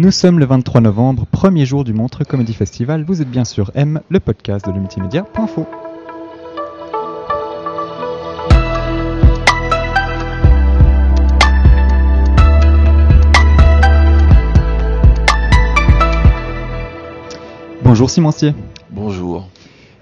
Nous sommes le 23 novembre, premier jour du Montreux Comedy Festival. Vous êtes bien sûr M, le podcast de multimédia.fo. Bonjour Simoncier. Bonjour.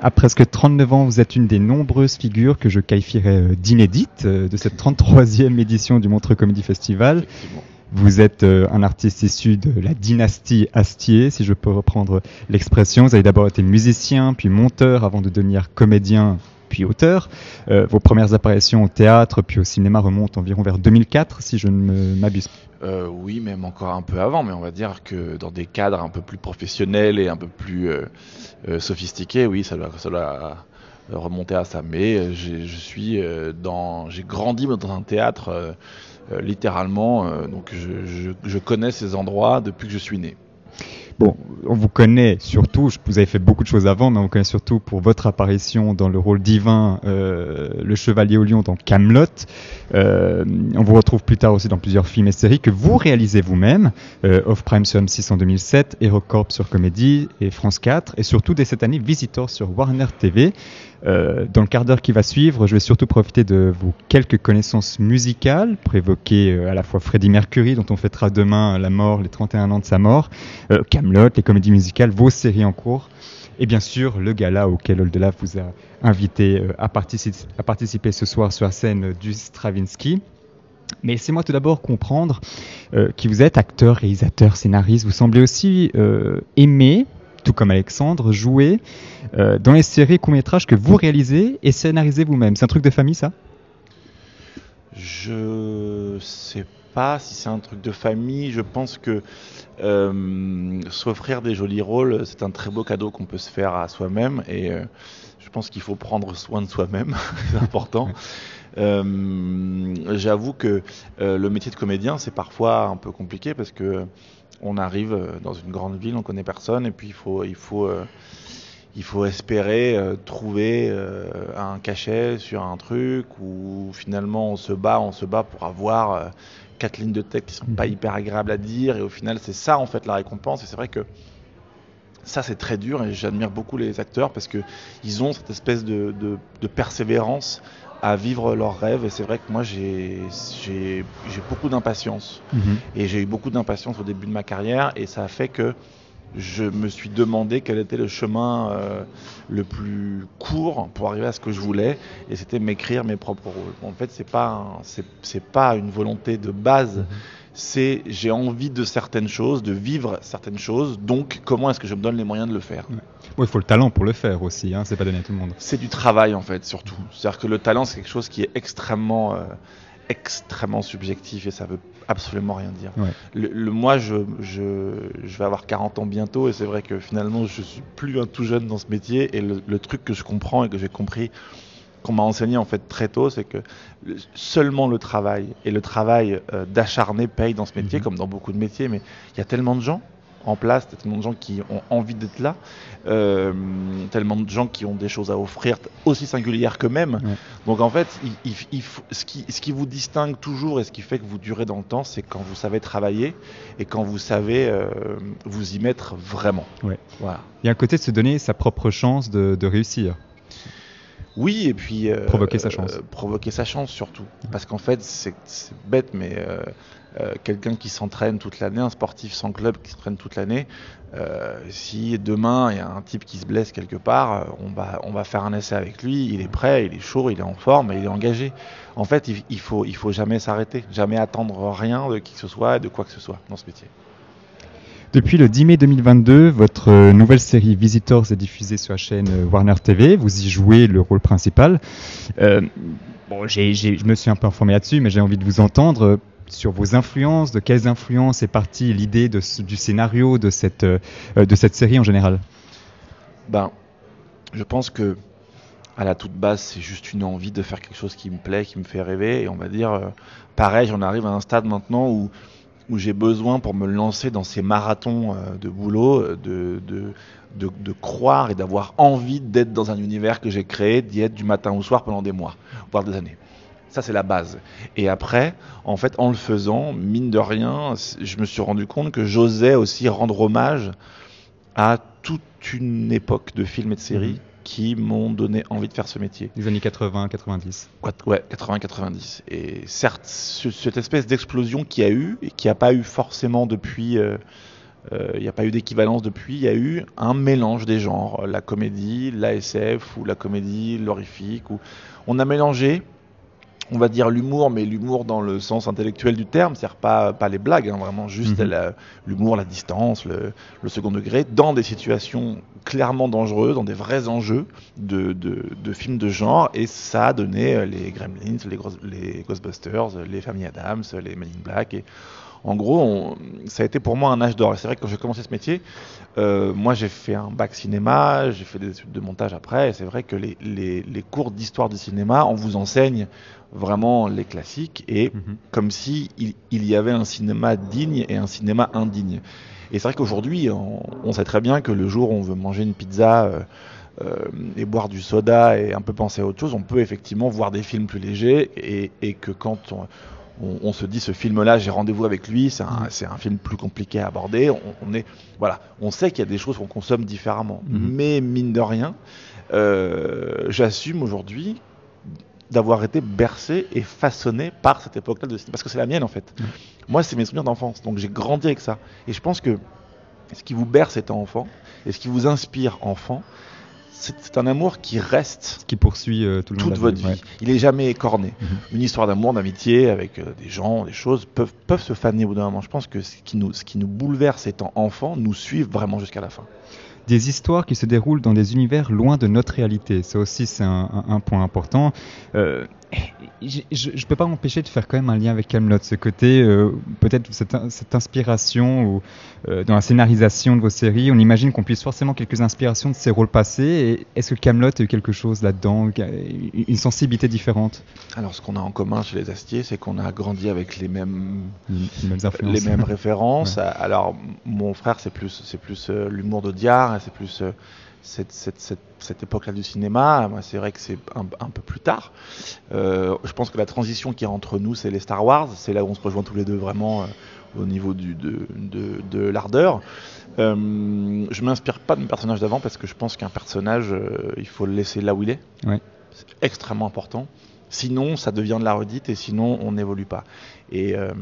À presque 39 ans, vous êtes une des nombreuses figures que je qualifierais euh, d'inédites euh, de cette 33e édition du Montreux Comedy Festival. Vous êtes euh, un artiste issu de la dynastie Astier, si je peux reprendre l'expression. Vous avez d'abord été musicien, puis monteur, avant de devenir comédien, puis auteur. Euh, vos premières apparitions au théâtre, puis au cinéma remontent environ vers 2004, si je ne m'abuse. Euh, oui, même encore un peu avant, mais on va dire que dans des cadres un peu plus professionnels et un peu plus euh, sophistiqués, oui, ça doit, ça doit remonter à ça. Mais je suis dans, j'ai grandi dans un théâtre littéralement, donc je, connais ces endroits depuis que je suis né. Bon, on vous connaît surtout, vous avez fait beaucoup de choses avant, mais on vous connaît surtout pour votre apparition dans le rôle divin, euh, le Chevalier au Lion dans Camelot. Euh, on vous retrouve plus tard aussi dans plusieurs films et séries que vous réalisez vous-même, euh, Off Prime sur M6 en 2007, HeroCorp sur Comédie et France 4, et surtout dès cette année Visitor sur Warner TV. Euh, dans le quart d'heure qui va suivre, je vais surtout profiter de vos quelques connaissances musicales pour évoquer euh, à la fois Freddie Mercury, dont on fêtera demain la mort, les 31 ans de sa mort, euh, Camelot, les comédies musicales, vos séries en cours, et bien sûr le gala auquel Oldelaf vous a invité euh, à, partici à, participer ce soir sur la scène du Stravinsky. Mais laissez-moi tout d'abord comprendre qui vous êtes, acteur, réalisateur, scénariste. Vous semblez aussi aimer tout comme Alexandre, jouer euh, dans les séries courts-métrages que vous réalisez et scénarisez vous-même. C'est un truc de famille, ça? Je sais pas si c'est un truc de famille. Je pense que euh, s'offrir des jolis rôles, c'est un très beau cadeau qu'on peut se faire à soi-même. Et euh, je pense qu'il faut prendre soin de soi-même, c'est important. J'avoue que le métier de comédien, c'est parfois un peu compliqué parce que on arrive dans une grande ville, on connaît personne, et puis il faut, il faut, euh, il faut espérer euh, trouver euh, un cachet sur un truc où finalement on se bat, on se bat pour avoir euh, quatre lignes de texte qui sont pas hyper agréables à dire, et au final c'est ça en fait la récompense, et c'est vrai que ça c'est très dur, et j'admire beaucoup les acteurs parce que ils ont cette espèce de, de, de persévérance à vivre leurs rêves. Et c'est vrai que moi, j'ai beaucoup d'impatience. Mhm. Et j'ai eu beaucoup d'impatience au début de ma carrière. Et ça a fait que je me suis demandé quel était le chemin euh, le plus court pour arriver à ce que je voulais. Et c'était m'écrire mes propres rôles. En fait, c'est pas, c'est pas une volonté de base. C'est j'ai envie de certaines choses, de vivre certaines choses. Donc, comment est-ce que je me donne les moyens de le faire? Ouais. Il faut le talent pour le faire aussi, hein, c'est pas donné à tout le monde. C'est du travail en fait, surtout. C'est-à-dire que le talent, c'est quelque chose qui est extrêmement, euh, extrêmement subjectif et ça veut absolument rien dire. Ouais. Le, le- moi, je, je, je vais avoir 40 ans bientôt et c'est vrai que finalement, je suis plus un tout jeune dans ce métier et le, le truc que je comprends et que j'ai compris qu'on m'a enseigné en fait très tôt, c'est que le- seulement le travail et le travail euh, d'acharné paye dans ce métier, Mhm. comme dans beaucoup de métiers, mais il y a tellement de gens en place, tellement de gens qui ont envie d'être là, euh, tellement de gens qui ont des choses à offrir aussi singulières qu'eux-mêmes. Ouais. Donc en fait, il, il- il faut- ce, qui, ce qui vous distingue toujours et ce qui fait que vous durez dans le temps, c'est quand vous savez travailler et quand vous savez euh, vous y mettre vraiment. Ouais. Voilà. Il y a un côté de se donner sa propre chance de, de réussir. Oui, et puis euh, Provoquer sa chance. euh, provoquer sa chance surtout, parce qu'en fait c'est bête, mais euh, quelqu'un qui s'entraîne toute l'année, un sportif sans club qui s'entraîne toute l'année, si demain il y a un type qui se blesse quelque part, on va on va faire un essai avec lui, il est prêt, il est chaud, il est en forme, il est engagé. En fait, il, il faut il faut jamais s'arrêter, jamais attendre rien de qui que ce soit, et de quoi que ce soit dans ce métier. Depuis le 10 mai 2022, votre euh, nouvelle série Visitors est diffusée sur la chaîne euh, Warner TV. Vous y jouez le rôle principal. Euh, bon, j'ai- j'ai- je me suis un peu informé là-dessus, mais j'ai envie de vous entendre sur vos influences. De quelles influences est partie l'idée du scénario de cette, de cette série en général? Ben, je pense que à la toute base, c'est juste une envie de faire quelque chose qui me plaît, qui me fait rêver. Et on va dire, pareil, j'en arrive à un stade maintenant où, où j'ai besoin pour me lancer dans ces marathons euh, de boulot, euh, de, croire et d'avoir envie d'être dans un univers que j'ai créé, d'y être du matin au soir pendant des mois, voire des années. Ça, c'est la base. Et après, en fait, en le faisant, mine de rien, je me suis rendu compte que j'osais aussi rendre hommage à toute une époque de films et de séries. Mhm qui m'ont donné envie de faire ce métier. Les années 80, 90. Ouais, 80, 90. Et certes, cette espèce d'explosion qu'il y a eu, et qui n'a pas eu forcément depuis, euh, euh, il n'y a pas eu d'équivalence depuis, il y a eu un mélange des genres, la comédie, l'ASF ou la comédie, l'horrifique. Ou... On a mélangé on va dire l'humour, mais l'humour dans le sens intellectuel du terme, c'est-à-dire pas, pas les blagues, hein, vraiment juste mhm. l'humour, la, distance, le, second degré, dans des situations clairement dangereuses, dans des vrais enjeux de, de, films de genre, et ça a donné euh, les Gremlins, les, les Ghostbusters, les Family Adams, les Men in Black, et en gros, ça a été pour moi un âge d'or. Et c'est vrai que quand j'ai commencé ce métier, euh, moi j'ai fait un bac cinéma, j'ai fait des études de montage après, et c'est vrai que les, les, les cours d'histoire du cinéma, on vous enseigne vraiment les classiques, et mhm. comme si il, il, y avait un cinéma digne et un cinéma indigne. Et c'est vrai qu'aujourd'hui, on, sait très bien que le jour où on veut manger une pizza euh, euh, et boire du soda et un peu penser à autre chose, on peut effectivement voir des films plus légers, et, et que quand on, on, se dit ce film-là, j'ai rendez-vous avec lui, c'est un, film plus compliqué à aborder. On, est, voilà, on sait qu'il y a des choses qu'on consomme différemment, mm-hmm. mais mine de rien, euh, j'assume aujourd'hui d'avoir été bercé et façonné par cette époque-là de cinéma, parce que c'est la mienne en fait. Moi, c'est mes souvenirs d'enfance, donc j'ai grandi avec ça. Et je pense que ce qui vous berce étant enfant, et ce qui vous inspire enfant, c'est un amour qui reste. Qui poursuit euh, tout le toute votre vie. Il est jamais écorné. Mhm. Une histoire d'amour, d'amitié avec euh, des gens, des choses peuvent, peuvent se faner au bout d'un moment. Je pense que ce qui nous, ce qui nous bouleverse étant enfant nous suivent vraiment jusqu'à la fin des histoires qui se déroulent dans des univers loin de notre réalité. Ça aussi, c'est un, point important. Euh, je ne peux pas m'empêcher de faire quand même un lien avec Camelot, ce côté, euh, peut-être cette, cette, inspiration ou euh, dans la scénarisation de vos séries, on imagine qu'on puisse forcément quelques inspirations de ces rôles passés. Est-ce que Camelot a eu quelque chose là-dedans, une sensibilité différente? Alors, ce qu'on a en commun chez les Astiers, c'est qu'on a grandi avec les mêmes, les mêmes, les mêmes références. Alors, mon frère, c'est plus, c'est plus euh, l'humour de Diard, c'est plus cette, cette, cette, époque-là du cinéma. Moi, c'est vrai que c'est un, un, peu plus tard. Euh, je pense que la transition qui est entre nous, c'est les Star Wars. C'est là où on se rejoint tous les deux vraiment euh, au niveau du, de, de, de l'ardeur. Euh, je m'inspire pas de personnage d'avant parce que je pense qu'un personnage, euh, il faut le laisser là où il est. Ouais. C'est extrêmement important. Sinon, ça devient de la redite et sinon, on n'évolue pas. Et euh,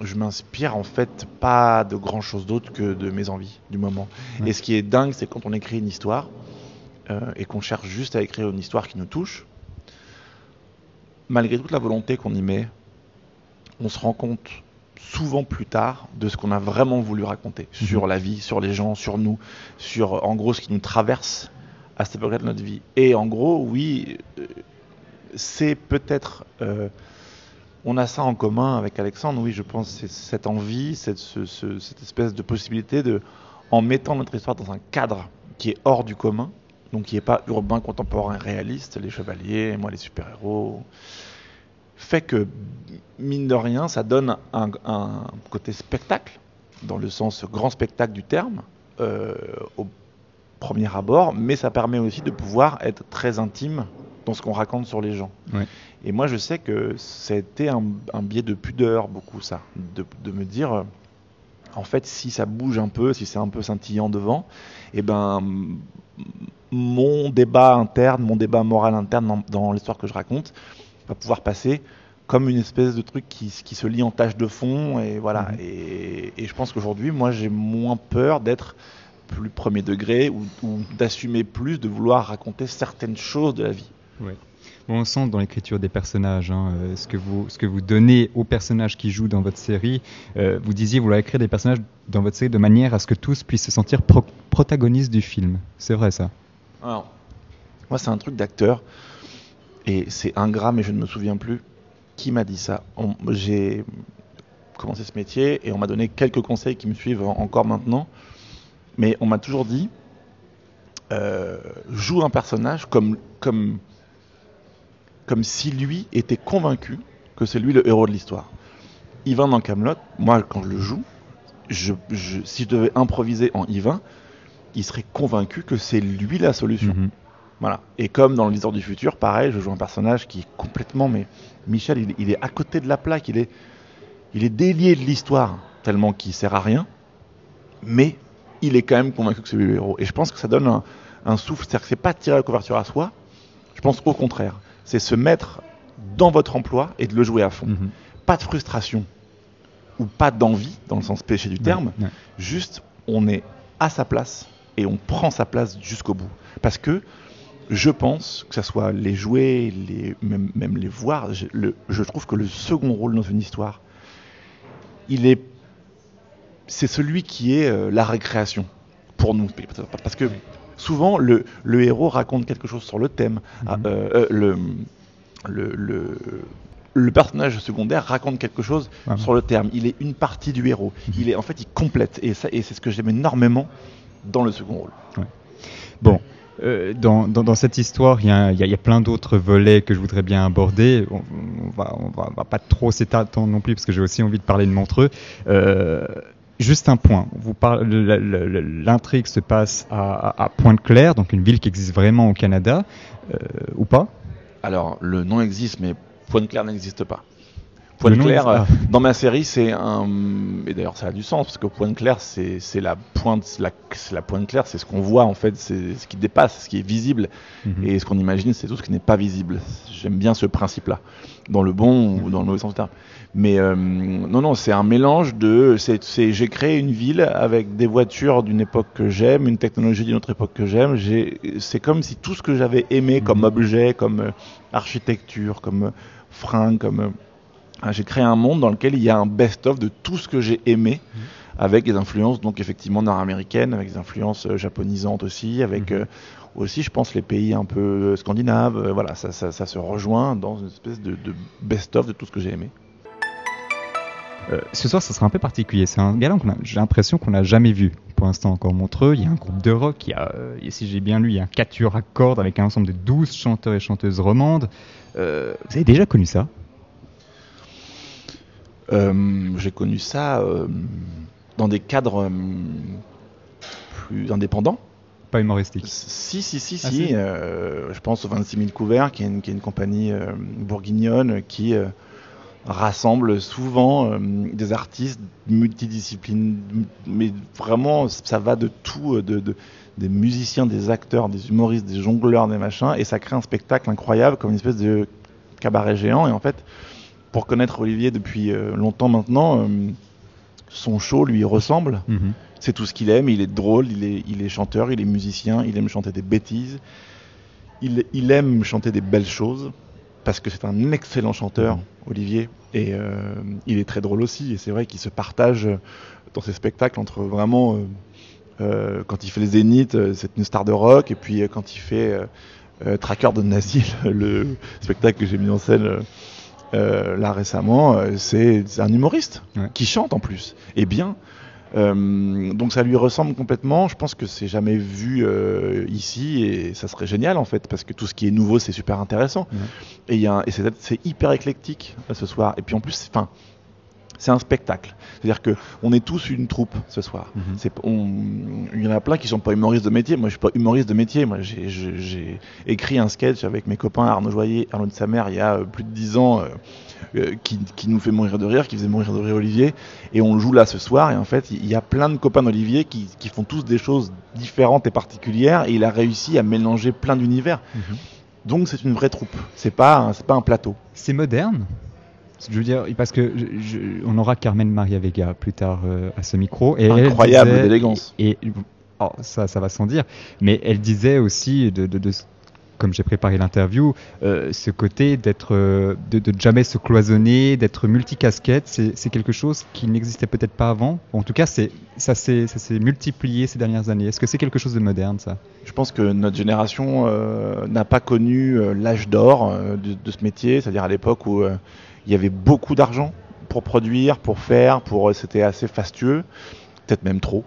je m'inspire en fait pas de grand chose d'autre que de mes envies du moment. Et ce qui est dingue, c'est quand on écrit une histoire euh, et qu'on cherche juste à écrire une histoire qui nous touche, malgré toute la volonté qu'on y met, on se rend compte souvent plus tard de ce qu'on a vraiment voulu raconter mhm. sur la vie, sur les gens, sur nous, sur en gros ce qui nous traverse à cette époque de notre vie. Et en gros, oui, euh, c'est peut-être. Euh, on a ça en commun avec Alexandre, oui, je pense, c'est cette envie, cette, espèce de possibilité de, en mettant notre histoire dans un cadre qui est hors du commun, donc qui n'est pas urbain, contemporain, réaliste, les chevaliers, moi les super-héros, fait que, mine de rien, ça donne un, côté spectacle, dans le sens grand spectacle du terme, euh, au premier abord, mais ça permet aussi de pouvoir être très intime dans ce qu'on raconte sur les gens. Et moi, je sais que c'était un, un biais de pudeur, beaucoup ça, de, de me dire, euh, en fait, si ça bouge un peu, si c'est un peu scintillant devant, et eh ben, mon débat interne, mon débat moral interne dans, l'histoire que je raconte, va pouvoir passer comme une espèce de truc qui, qui se lie en tâche de fond, et voilà. Mhm. Et, et, je pense qu'aujourd'hui, moi, j'ai moins peur d'être plus premier degré ou, ou d'assumer plus, de vouloir raconter certaines choses de la vie. Ouais. Bon, on sent dans l'écriture des personnages hein, euh, ce, que vous, donnez aux personnages qui jouent dans votre série. Euh, vous disiez vouloir écrire des personnages dans votre série de manière à ce que tous puissent se sentir protagonistes du film. C'est vrai ça? Alors, moi, c'est un truc d'acteur. Et c'est ingrat, mais je ne me souviens plus qui m'a dit ça. J'ai commencé ce métier et on m'a donné quelques conseils qui me suivent encore maintenant. Mais on m'a toujours dit euh, joue un personnage comme, comme comme si lui était convaincu que c'est lui le héros de l'histoire. Yvain dans Camelot, moi quand je le joue, je, si je devais improviser en Yvain, il serait convaincu que c'est lui la solution. Mhm. Voilà. Et comme dans le Liseur du futur, pareil, je joue un personnage qui est complètement, mais Michel, il, il est à côté de la plaque, il est, il est délié de l'histoire, tellement qu'il sert à rien, mais il est quand même convaincu que c'est lui le héros. Et je pense que ça donne un, un souffle, c'est-à-dire que c'est pas tirer la couverture à soi, je pense au contraire, c'est se mettre dans votre emploi et de le jouer à fond. Mhm. Pas de frustration ou pas d'envie, dans le sens péché du terme, Ouais, ouais. juste on est à sa place et on prend sa place jusqu'au bout. Parce que je pense que ce soit les jouer, les, même, même les voir, je, le- je trouve que le second rôle dans une histoire, il est, c'est celui qui est euh, la récréation pour nous. Parce que souvent le, le héros raconte quelque chose sur le thème, Ah, Mhm. euh, euh, le, le, le, le personnage secondaire raconte quelque chose Ouais. sur le terme. Il est une partie du héros. Il est en fait il complète et ça et c'est ce que j'aime énormément dans le second rôle. Bon, euh, dans, dans, dans cette histoire, il y, a- il y a- il y a plein d'autres volets que je voudrais bien aborder. On, on va, on va, on va pas trop s'étendre non plus parce que j'ai aussi envie de parler de Montreux. Euh, juste un point. L'intrigue se passe à Pointe-Claire, donc une ville qui existe vraiment au Canada, euh, ou pas? Alors le nom existe mais Pointe-Claire n'existe pas. Pointe-Claire, existe- euh, dans ma série, c'est un. Et d'ailleurs, ça a du sens, parce que Pointe-Claire, c'est c'est la pointe, la, c'est la Pointe-Claire, c'est ce qu'on voit, en fait, c'est ce qui dépasse, ce qui est visible. Mhm. Et ce qu'on imagine, c'est tout ce qui n'est pas visible. J'aime bien ce principe-là, dans le bon ou dans le mauvais sens du terme. Mais euh, non, non, c'est un mélange de. J'ai créé une ville avec des voitures d'une époque que j'aime, une technologie d'une autre époque que j'aime. J'ai- C'est comme si tout ce que j'avais aimé comme Mhm. objet, comme euh, architecture, comme fringues, comme. Ah, j'ai créé un monde dans lequel il y a un best-of de tout ce que j'ai aimé, avec des influences donc effectivement nord-américaines, avec des influences euh, japonisantes aussi, avec Mhm. euh, aussi, je pense, les pays un peu euh, scandinaves. euh, voilà, ça, ça, ça se rejoint dans une espèce de, de best-of de tout ce que j'ai aimé. Ce soir, ça sera un peu particulier. C'est un gala qu'on a- j'ai l'impression qu'on n'a jamais vu pour l'instant encore Montreux. Il y a un groupe de rock, il y a, et si j'ai bien lu, il y a un quatuor à cordes avec un ensemble de 12 chanteurs et chanteuses romandes. Vous avez déjà connu ça? J'ai connu ça euh, dans des cadres euh, plus indépendants. Pas humoristique. Si, si, si, Ah, si. euh, je pense aux 26 000 couverts, qui est une, qui est une compagnie euh, bourguignonne qui euh, rassemble souvent euh, des artistes multidisciplines. Mais vraiment, ça va de tout, euh, de, de- des musiciens, des acteurs, des humoristes, des jongleurs, des machins, et ça crée un spectacle incroyable, comme une espèce de cabaret géant. Et en fait, pour connaître Olivier depuis euh, longtemps maintenant, euh, son show lui ressemble Mhm. c'est tout ce qu'il aime, il est drôle, il est, il est chanteur, il est musicien, il aime chanter des bêtises, il, il aime chanter des belles choses, parce que c'est un excellent chanteur, Mhm. Olivier, et euh, il est très drôle aussi, et c'est vrai qu'il se partage dans ses spectacles entre vraiment, euh, euh, quand il fait les zéniths, euh, c'est une star de rock, et puis quand il fait Tracker de Nazi, le spectacle que j'ai mis en scène euh, là récemment, euh, c'est un humoriste Ouais. qui chante en plus, et bien. Euh, donc ça lui ressemble complètement. Je pense que c'est jamais vu euh, ici et ça serait génial en fait parce que tout ce qui est nouveau c'est super intéressant. Et, il y a un- et c'est c'est hyper éclectique ce soir. Et puis en plus, enfin, c'est un spectacle. C'est-à-dire que on est tous une troupe ce soir. Mhm. On- il y en a plein qui sont pas humoristes de métier. Moi, je suis pas humoriste de métier. Moi, j'ai- écrit un sketch avec mes copains Arnaud Joyer, Arnaud de sa mère, il y a euh, plus de dix ans, euh, euh, qui, qui nous fait mourir de rire, qui faisait mourir de rire Olivier. Et on le joue là ce soir. Et en fait, il y a plein de copains d'Olivier qui, qui font tous des choses différentes et particulières. Et il a réussi à mélanger plein d'univers. Mhm. Donc, c'est une vraie troupe. C'est pas, un- pas un plateau. C'est moderne je veux dire, parce que je- je- on aura Carmen Maria Vega plus tard euh, à ce micro. Et Incroyable d'élégance. Et, et- oh, ça, ça va sans dire. Mais elle disait aussi, de, de- de- comme j'ai préparé l'interview, euh, ce côté d'être, euh, de, de jamais se cloisonner, d'être multicasquette, c'est quelque chose qui n'existait peut-être pas avant. En tout cas, c'est ça s'est ça s'est multiplié ces dernières années. Est-ce que c'est quelque chose de moderne, ça? Je pense que notre génération euh, n'a pas connu l'âge d'or de, de ce métier, c'est-à-dire à l'époque où il y avait beaucoup d'argent pour produire, pour faire, pour euh, c'était assez fastueux, peut-être même trop.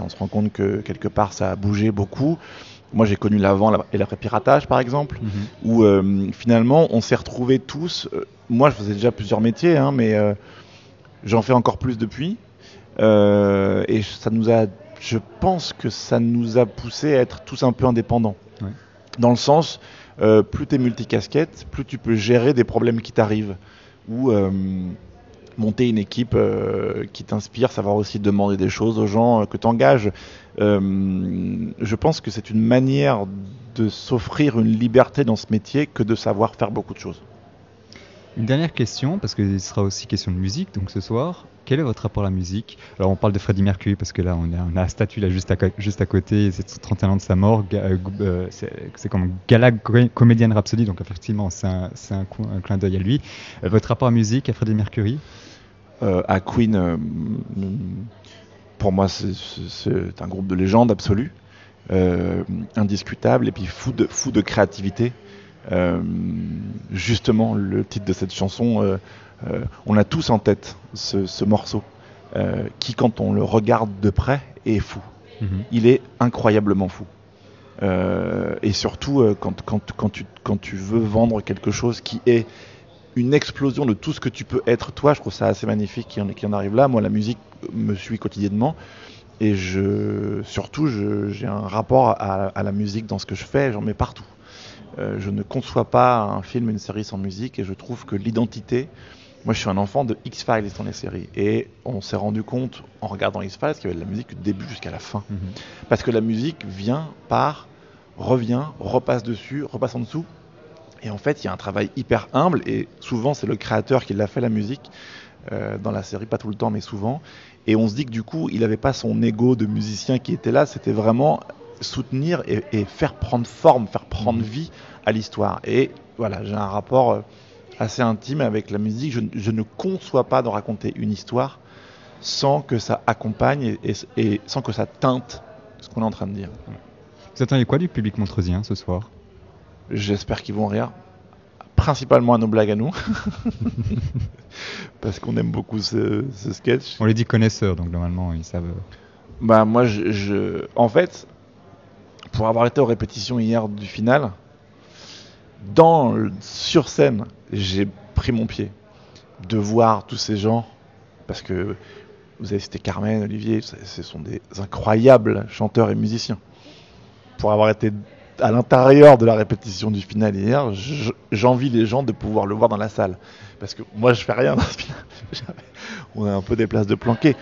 On se rend compte que quelque part ça a bougé beaucoup. Moi j'ai connu l'avant la- et l'après-piratage par exemple, où euh, finalement on s'est retrouvés tous. euh, moi je faisais déjà plusieurs métiers, hein, mais euh, j'en fais encore plus depuis. Et ça nous a, je pense que ça nous a poussé à être tous un peu indépendants. Ouais. Dans le sens, plus tu es multicasquette, plus tu peux gérer des problèmes qui t'arrivent. Ou euh, monter une équipe euh, qui t'inspire, savoir aussi demander des choses aux gens que tu engages. je pense que c'est une manière de s'offrir une liberté dans ce métier que de savoir faire beaucoup de choses. Une dernière question, parce qu'il sera aussi question de musique donc ce soir. Quel est votre rapport à la musique? Alors on parle de Freddie Mercury parce que là on a, on a la statue là juste à, juste à côté, c'est 31 ans de sa mort, euh, euh, c'est comme Gala Comedian Rhapsody, donc effectivement c'est un, clin d'œil à lui. Euh, votre rapport à la musique, à Freddie Mercury? À Queen, pour moi c'est un groupe de légende absolue, indiscutable et puis fou de, fou de créativité. Euh, justement, le titre de cette chanson, euh, euh, on a tous en tête ce, morceau, qui, quand on le regarde de près, est fou. Mhm. Il est incroyablement fou. et surtout, quand, quand, quand, tu, quand tu veux vendre quelque chose qui est une explosion de tout ce que tu peux être toi, je trouve ça assez magnifique qu'il en, en, arrive là. Moi, la musique me suit quotidiennement. Et je, surtout, j'ai un rapport à, à, la musique dans ce que je fais, j'en mets partout. Euh, je ne conçois pas un film, une série sans musique, et je trouve que l'identité. Moi, je suis un enfant de X-Files dans les séries, et on s'est rendu compte en regardant X-Files qu'il y avait de la musique du début jusqu'à la fin, mhm. parce que la musique vient, part, revient, repasse dessus, repasse en dessous. Et en fait, il y a un travail hyper humble, et souvent c'est le créateur qui l'a fait la musique euh, dans la série, pas tout le temps, mais souvent. Et on se dit que du coup, il n'avait pas son ego de musicien qui était là, c'était vraiment soutenir et, faire prendre forme, faire prendre mhm. vie à l'histoire. Et voilà, j'ai un rapport euh, assez intime avec la musique. Je, ne conçois pas de raconter une histoire sans que ça accompagne et, sans que ça teinte ce qu'on est en train de dire. Vous attendez quoi du public montreusien ce soir? J'espère qu'ils vont rire. Principalement à nos blagues à nous. Parce qu'on aime beaucoup ce, sketch. On les dit connaisseurs, donc normalement ils savent. Bah moi, je, en fait, pour avoir été aux répétitions hier du final, sur scène, j'ai pris mon pied de voir tous ces gens, parce que vous avez cité Carmen, Olivier, ce sont des incroyables chanteurs et musiciens. Pour avoir été à l'intérieur de la répétition du final hier, j'envie les gens de pouvoir le voir dans la salle. Parce que moi, je fais rien dans ce final. On a un peu des places de planquer.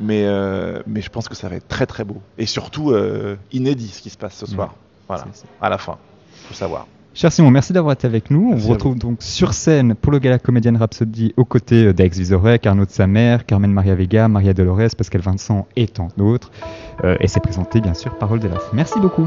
Mais, euh, mais je pense que ça va être très très beau. Et surtout euh, inédit ce qui se passe ce soir. Mmh. Voilà, à la fin. faut savoir. Cher Simon, merci d'avoir été avec nous. On vous retrouve donc sur scène pour le gala Comédienne Rhapsody aux côtés d'Alex Vizorek, Arnaud de sa mère, Carmen Maria Vega, Maria Dolores, Pascal Vincent et tant d'autres. Euh, et c'est présenté bien sûr par Roldelas. Merci beaucoup.